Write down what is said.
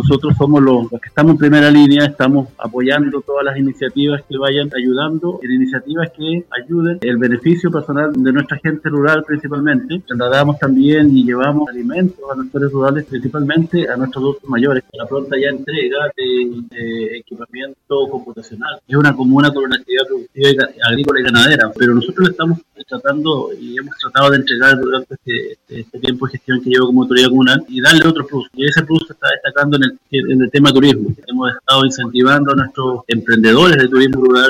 nosotros somos los, que estamos en primera línea, estamos apoyando todas las iniciativas que vayan ayudando, en iniciativas que ayuden el beneficio personal de nuestra gente rural principalmente. Trasladamos también y llevamos alimentos a nuestros rurales principalmente a nuestros adultos mayores. La pronta ya entrega de, equipamiento computacional. Es una comuna con una actividad productiva agrícola y ganadera, pero nosotros estamos tratando y hemos tratado de entregar durante este, este tiempo de gestión que llevo como autoridad comunal y darle otro plus. Y ese plus está destacando en el, en el tema turismo. Hemos estado incentivando a nuestros emprendedores de turismo rural